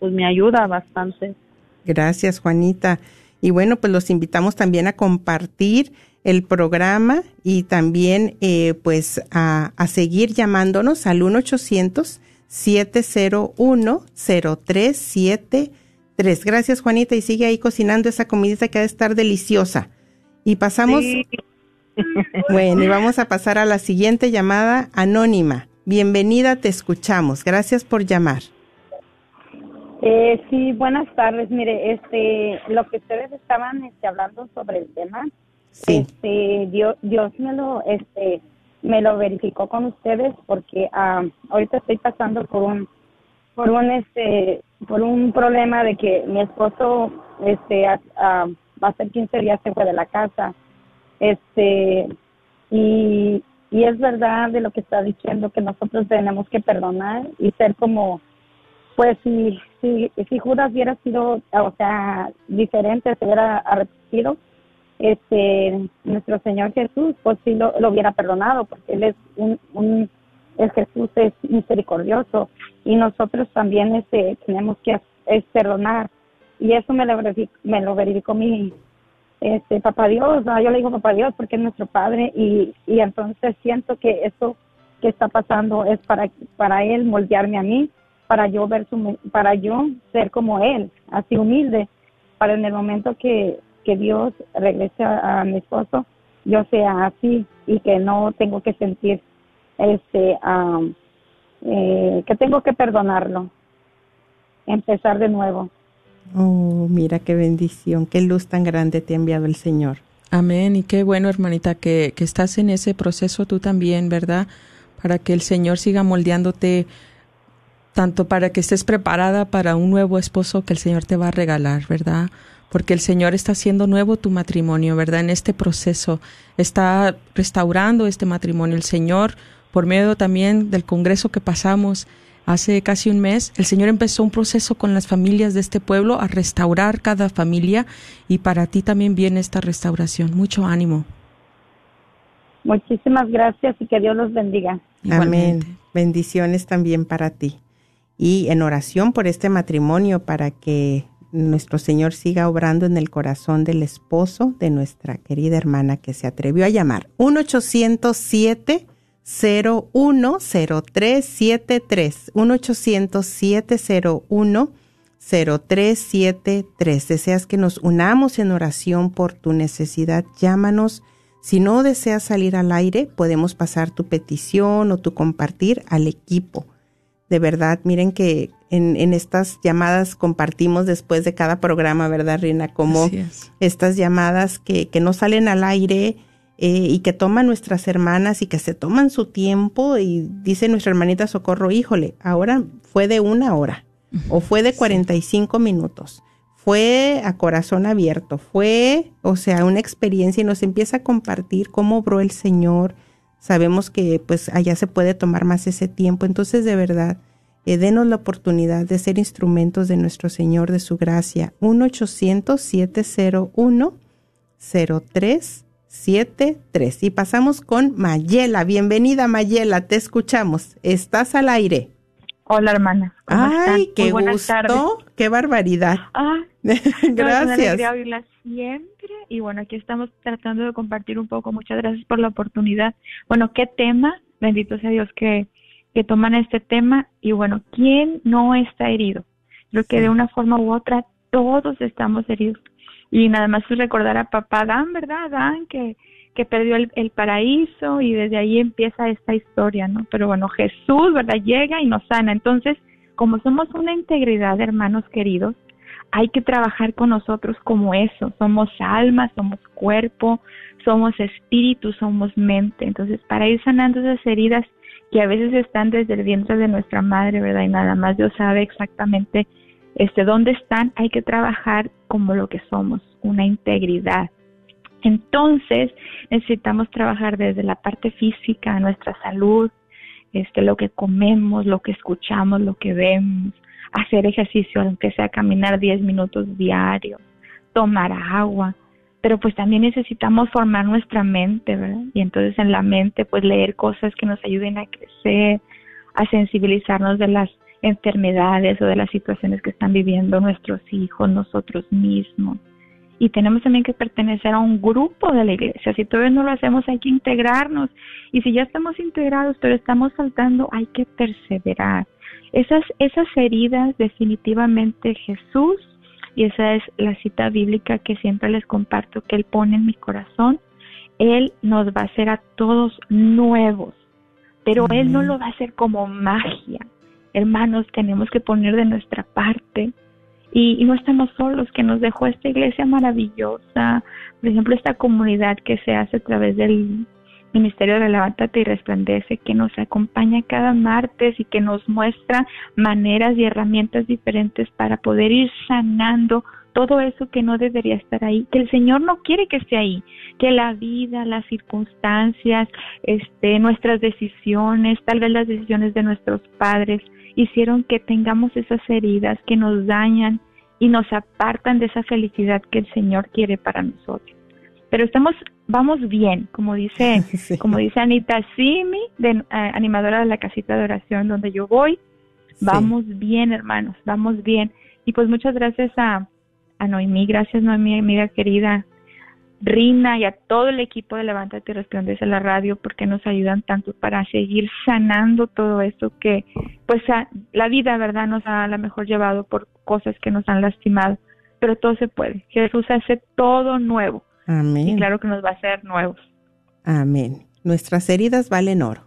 pues me ayuda bastante. Gracias, Juanita. Y bueno, pues los invitamos también a compartir el programa y también eh, pues a, a seguir llamándonos al 1 800 701-0373. Gracias, Juanita, y sigue ahí cocinando esa comidita que ha de estar deliciosa. Y pasamos. Bueno, y vamos a pasar a la siguiente llamada anónima. Bienvenida, te escuchamos. Gracias por llamar. Eh, sí, buenas tardes. Mire, este, lo que ustedes estaban este, hablando sobre el tema, sí. este, Dios, Dios me lo, este, me lo verificó con ustedes porque ah, ahorita estoy pasando por un por un este por un problema de que mi esposo este va a ser 15 días se de la casa. Este y y es verdad de lo que está diciendo que nosotros tenemos que perdonar y ser como pues si si si Judas hubiera sido o sea diferente se hubiera arrepentido este nuestro Señor Jesús, pues sí lo, hubiera perdonado, porque Él es un, un el Jesús es misericordioso y nosotros también este tenemos que perdonar. Y eso me lo verificó, me lo verificó mi este papá Dios, yo le digo papá Dios porque es nuestro padre y, y entonces siento que eso que está pasando es para, para Él moldearme a mí, para yo, ver su, para yo ser como Él, así humilde, para en el momento que, que Dios regrese a, mi esposo, yo sea así y que no tengo que sentir este eh, que tengo que perdonarlo. Empezar de nuevo. Oh mira qué bendición qué luz tan grande te ha enviado el Señor. Amén y qué bueno hermanita que, que estás en ese proceso tú también verdad para que el Señor siga moldeándote tanto para que estés preparada para un nuevo esposo que el Señor te va a regalar, ¿verdad? Porque el Señor está haciendo nuevo tu matrimonio, ¿verdad? En este proceso está restaurando este matrimonio. El Señor, por medio también del congreso que pasamos hace casi un mes, el Señor empezó un proceso con las familias de este pueblo a restaurar cada familia y para ti también viene esta restauración. Mucho ánimo. Muchísimas gracias y que Dios los bendiga. Amén. Bendiciones también para ti. Y en oración por este matrimonio para que nuestro Señor siga obrando en el corazón del esposo de nuestra querida hermana que se atrevió a llamar. 1-807. 010373 1-800-701 0373. Deseas que nos unamos en oración por tu necesidad, llámanos si no deseas salir al aire, podemos pasar tu petición o tu compartir al equipo. De verdad, miren que en, estas llamadas compartimos después de cada programa, ¿verdad, Rina? Como estas llamadas que, que no salen al aire eh, y que toman nuestras hermanas y que se toman su tiempo y dice nuestra hermanita Socorro, híjole, ahora fue de una hora o fue de 45 minutos fue a corazón abierto, fue, o sea, una experiencia y nos empieza a compartir cómo obró el Señor. Sabemos que pues allá se puede tomar más ese tiempo, entonces de verdad, eh, denos la oportunidad de ser instrumentos de nuestro Señor, de su gracia. 1-800-701-0373. Y pasamos con Mayela. Bienvenida Mayela, te escuchamos. Estás al aire. Hola, hermana. Ay, qué gusto, qué barbaridad. Ah, gracias. No, siempre. Y bueno, aquí estamos tratando de compartir un poco. Muchas gracias por la oportunidad. Bueno, qué tema. Bendito sea Dios que, que toman este tema. Y bueno, ¿quién no está herido? Creo que de una forma u otra todos estamos heridos. Y nada más recordar a papá Dan, ¿verdad? Dan, que que perdió el, paraíso y desde ahí empieza esta historia, ¿no? Pero bueno, Jesús, ¿verdad? Llega y nos sana. Entonces, como somos una integridad, hermanos queridos, hay que trabajar con nosotros como eso. Somos alma, somos cuerpo, somos espíritu, somos mente. Entonces, para ir sanando esas heridas que a veces están desde el vientre de nuestra madre, ¿verdad? Y nada más Dios sabe exactamente este dónde están, hay que trabajar como lo que somos, una integridad. Entonces, necesitamos trabajar desde la parte física, nuestra salud, este, lo que comemos, lo que escuchamos, lo que vemos, hacer ejercicio, aunque sea caminar 10 minutos diarios, tomar agua, pero pues también necesitamos formar nuestra mente, ¿verdad? Y entonces en la mente, pues leer cosas que nos ayuden a crecer, a sensibilizarnos de las enfermedades o de las situaciones que están viviendo nuestros hijos, nosotros mismos y tenemos también que pertenecer a un grupo de la iglesia. Si todavía no lo hacemos, hay que integrarnos. Y si ya estamos integrados, pero estamos faltando, hay que perseverar. Esas, esas heridas, definitivamente Jesús, y esa es la cita bíblica que siempre les comparto, que Él pone en mi corazón, Él nos va a hacer a todos nuevos, pero Él no lo va a hacer como magia. Hermanos, tenemos que poner de nuestra parte y, no estamos solos, que nos dejó esta iglesia maravillosa, por ejemplo, esta comunidad que se hace a través del Ministerio de Levántate y Resplandece, que nos acompaña cada martes y que nos muestra maneras y herramientas diferentes para poder ir sanando todo eso que no debería estar ahí, que el Señor no quiere que esté ahí, que la vida, las circunstancias, este, nuestras decisiones, tal vez las decisiones de nuestros padres, hicieron que tengamos esas heridas que nos dañan y nos apartan de esa felicidad que el Señor quiere para nosotros. Pero estamos, vamos bien, como dice, como dice Anita Simi, de, eh, animadora de la casita de oración donde yo voy, vamos bien, hermanos, vamos bien. Y pues muchas gracias a, a Noemí, gracias Noemí, amiga querida, Rina y a todo el equipo de Levántate y Resplandece la radio porque nos ayudan tanto para seguir sanando todo esto que pues la vida, ¿verdad? Nos ha a lo mejor llevado por cosas que nos han lastimado, pero todo se puede. Jesús hace todo nuevo. Amén. Y claro que nos va a hacer nuevos. Amén. Nuestras heridas valen oro.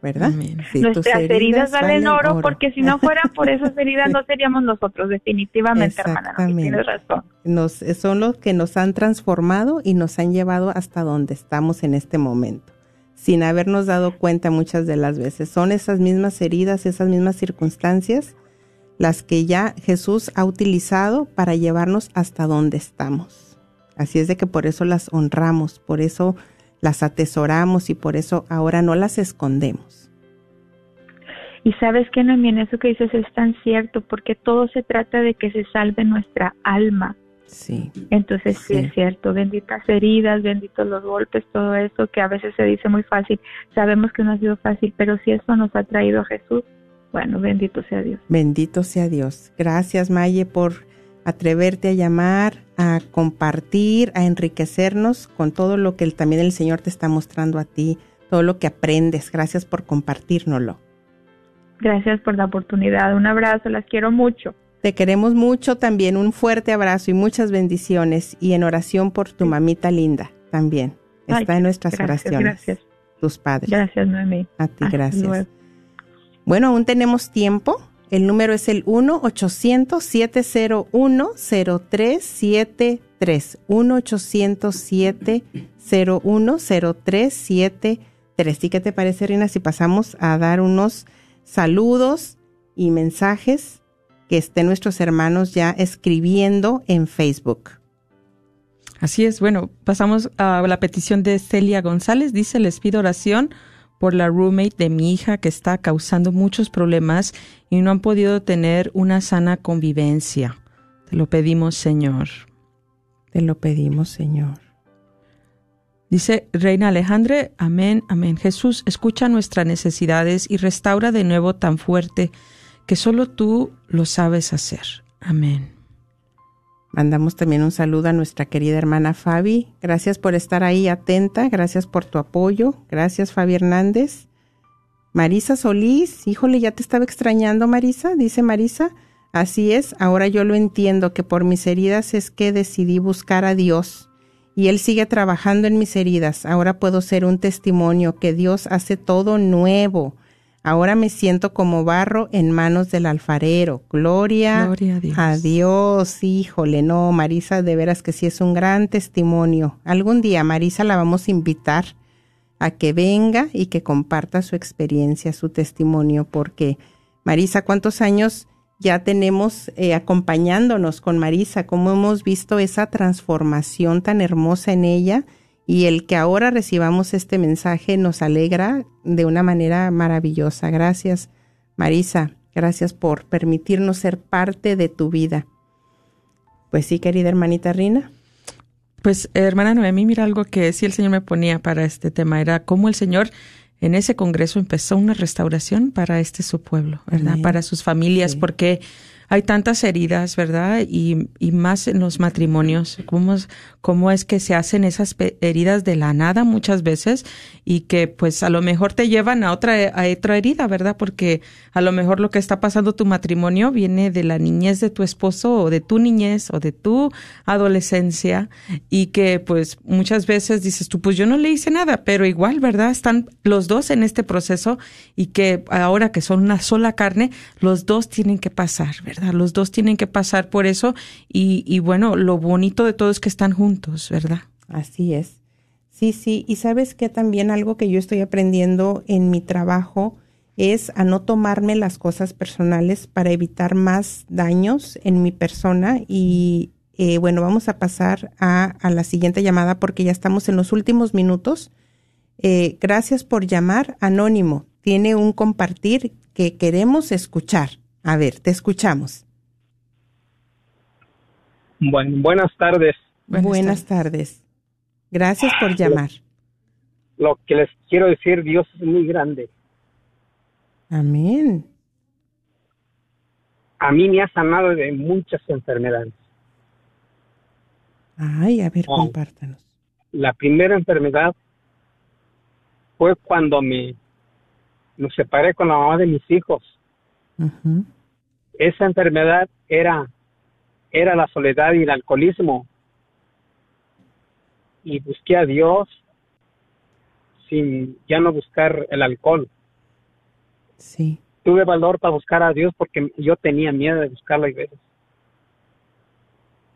¿verdad? Nuestras heridas, valen oro, porque si no fueran por esas heridas no seríamos nosotros, definitivamente, hermana. tienes razón. Nos, son los que nos han transformado y nos han llevado hasta donde estamos en este momento, sin habernos dado cuenta muchas de las veces. Son esas mismas heridas, esas mismas circunstancias las que ya Jesús ha utilizado para llevarnos hasta donde estamos. Así es de que por eso las honramos, por eso las atesoramos y por eso ahora no las escondemos. Y sabes que no, en eso que dices es tan cierto, porque todo se trata de que se salve nuestra alma. Sí. Entonces sí. es cierto, benditas heridas, benditos los golpes, todo eso que a veces se dice muy fácil. Sabemos que no ha sido fácil, pero si eso nos ha traído a Jesús, bueno, bendito sea Dios. Bendito sea Dios. Gracias, Maye, por atreverte a llamar, a compartir, a enriquecernos con todo lo que también el Señor te está mostrando a ti, todo lo que aprendes. Gracias por compartirnoslo. Gracias por la oportunidad. Un abrazo, las quiero mucho. Te queremos mucho también. Un fuerte abrazo y muchas bendiciones. Y en oración por tu mamita linda también. Está en nuestras oraciones. Gracias. Tus padres. Gracias, Noemí. A ti, gracias. Bueno, aún tenemos tiempo. El número es el 1-800-701-0373. 1-800-701-0373. ¿Y qué te parece, Rina, si pasamos a dar unos saludos y mensajes que estén nuestros hermanos ya escribiendo en Facebook? Así es, bueno, pasamos a la petición de Celia González. Dice, les pido oración por la roommate de mi hija que está causando muchos problemas y no han podido tener una sana convivencia. Te lo pedimos, Señor. Te lo pedimos, Señor. Dice Reina Alejandra, amén, amén. Jesús, escucha nuestras necesidades y restaura de nuevo tan fuerte que solo tú lo sabes hacer. Amén. Mandamos también un saludo a nuestra querida hermana Fabi. Gracias por estar ahí atenta, gracias por tu apoyo. Gracias Fabi Hernández. Marisa Solís, híjole, ya te estaba extrañando Marisa, dice Marisa. Así es, ahora yo lo entiendo que por mis heridas es que decidí buscar a Dios y Él sigue trabajando en mis heridas. Ahora puedo ser un testimonio que Dios hace todo nuevo. Ahora me siento como barro en manos del alfarero. Gloria, a, Dios. Híjole, no, Marisa, de veras que sí es un gran testimonio. Algún día Marisa la vamos a invitar a que venga y que comparta su experiencia, su testimonio, porque Marisa, ¿cuántos años ya tenemos eh, acompañándonos con Marisa? ¿Cómo hemos visto esa transformación tan hermosa en ella? Y el que ahora recibamos este mensaje nos alegra de una manera maravillosa. Gracias, Marisa. Gracias por permitirnos ser parte de tu vida. Pues sí, querida hermanita Rina. Pues hermana Noemí, mira algo que sí el Señor me ponía para este tema, era cómo el Señor en ese congreso empezó una restauración para este su pueblo, ¿verdad? Para sus familias, porque hay tantas heridas, ¿verdad? Y, y más en los matrimonios. ¿Cómo, ¿Cómo es que se hacen esas heridas de la nada muchas veces y que pues a lo mejor te llevan a otra, a otra herida, ¿verdad? Porque a lo mejor lo que está pasando tu matrimonio viene de la niñez de tu esposo o de tu niñez o de tu adolescencia y que pues muchas veces dices tú, pues yo no le hice nada, pero igual, ¿verdad? Están los dos en este proceso y que ahora que son una sola carne, los dos tienen que pasar, ¿verdad? Los dos tienen que pasar por eso y, bueno, lo bonito de todo es que están juntos, ¿verdad? Así es. Sí, sí. Y sabes que también algo que yo estoy aprendiendo en mi trabajo es a no tomarme las cosas personales para evitar más daños en mi persona. Y eh, bueno, vamos a pasar a, a, la siguiente llamada porque ya estamos en los últimos minutos. Eh, gracias por llamar, Anónimo. Tiene un compartir que queremos escuchar. A ver, te escuchamos. buenas tardes. Buenas, tardes. Gracias por llamar. Lo, que les quiero decir, Dios es muy grande. Amén. A mí me ha sanado de muchas enfermedades. Ay, a ver, compártanos. la primera enfermedad fue cuando me, me separé con la mamá de mis hijos. Esa enfermedad era, era la soledad y el alcoholismo. Y busqué a Dios sin ya no buscar el alcohol. Sí. Tuve valor para buscar a Dios porque yo tenía miedo de buscarlo a veces.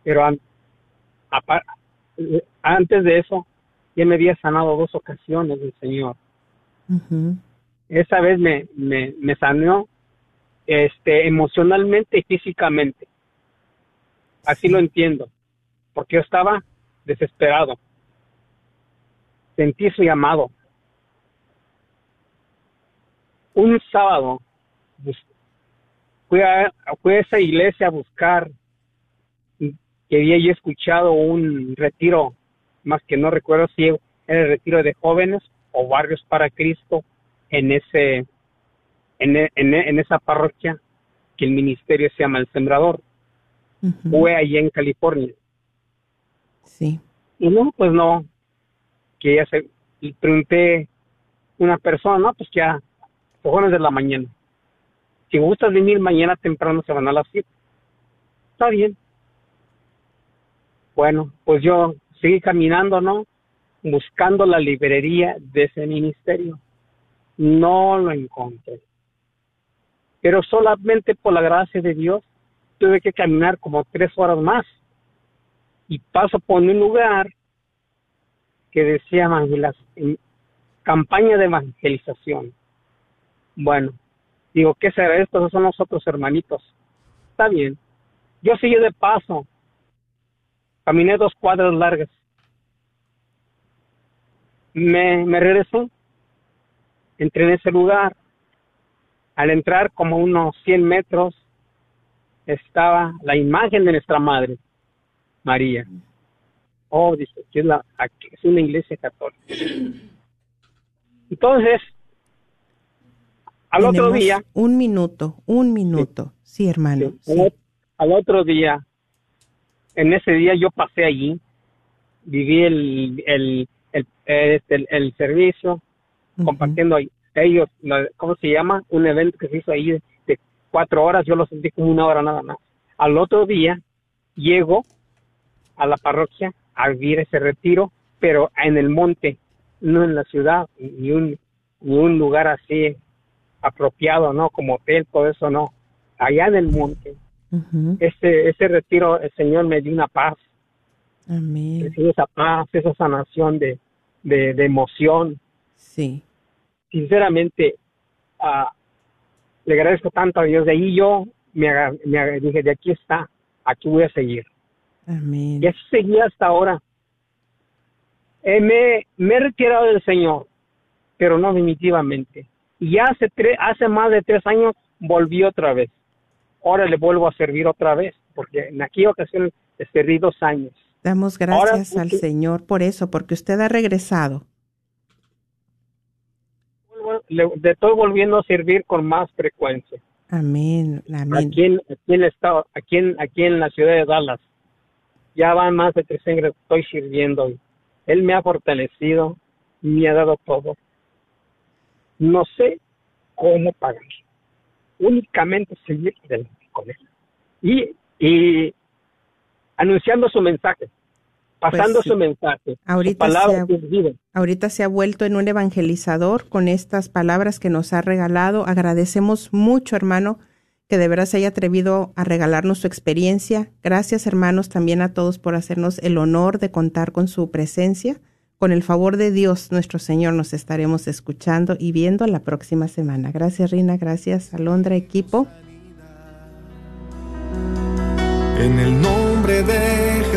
Pero antes de eso, ya me había sanado dos ocasiones el Señor. Esa vez me, me, me sanó este, emocionalmente y físicamente. Así lo entiendo, porque yo estaba desesperado. Sentí su llamado. Un sábado fui a, fui a esa iglesia a buscar que había yo escuchado un retiro, más que no recuerdo si era el retiro de jóvenes o barrios para Cristo en ese en, en, esa parroquia que el ministerio se llama El Sembrador. Fue allí en California. Sí. Y no, pues no, que ya se, y pregunté una persona, no, pues ya, cojones de la mañana. Si gustas venir mañana temprano se van a las siete. Está bien. Bueno, pues yo seguí caminando, ¿no? Buscando la librería de ese ministerio. No lo encontré. Pero solamente por la gracia de Dios tuve que caminar como tres horas más. Y paso por un lugar que decía campaña de evangelización. Bueno, digo, ¿qué será esto? Esos son nosotros hermanitos. Está bien. Yo seguí de paso Caminé dos cuadras largas. Me, me regresé. Entré en ese lugar. Al entrar como unos 100 metros estaba la imagen de nuestra madre, María. Oh, dice, que es, la, es una iglesia católica. Entonces, al otro día... Un minuto, un minuto. Sí, hermano. al otro día en ese día yo pasé allí, viví el, el, el, este, el, servicio, compartiendo ahí. Ellos, ¿cómo se llama? Un evento que se hizo ahí de, cuatro horas, yo lo sentí como una hora nada más. Al otro día llego a la parroquia a vivir ese retiro, pero en el monte, no en la ciudad, ni un, ni un lugar así apropiado, ¿no? Como hotel, todo eso, no. Allá en el monte ese, ese retiro, el Señor me dio una paz. Amén. Esa paz, esa sanación de, de, emoción. Sí. Sinceramente, uh, le agradezco tanto a Dios. De ahí yo me, me dije, de aquí está, aquí voy a seguir. Amén. Y así seguí hasta ahora. Eh, me, me he retirado del Señor, pero no definitivamente. Y hace, hace más de tres años volví otra vez ahora le vuelvo a servir otra vez, porque en aquella ocasión le serví dos años. Damos gracias al Señor por eso, porque usted ha regresado. Le, estoy volviendo a servir con más frecuencia. Amén, amén. Aquí en, aquí en el estado, aquí en, aquí en la ciudad de Dallas, ya van más de tres años estoy sirviendo. Él me ha fortalecido, me ha dado todo. No sé cómo pagar únicamente seguir con él. Y, y anunciando su mensaje, pasando pues su mensaje. Ahorita, se ha, ahorita se ha vuelto en un evangelizador con estas palabras que nos ha regalado. Agradecemos mucho, hermano, que de verdad se haya atrevido a regalarnos su experiencia. Gracias, hermanos, también a todos por hacernos el honor de contar con su presencia. Con el favor de Dios, nuestro Señor, nos estaremos escuchando y viendo la próxima semana. Gracias, Rina. Gracias, Alondra, equipo. En el nombre de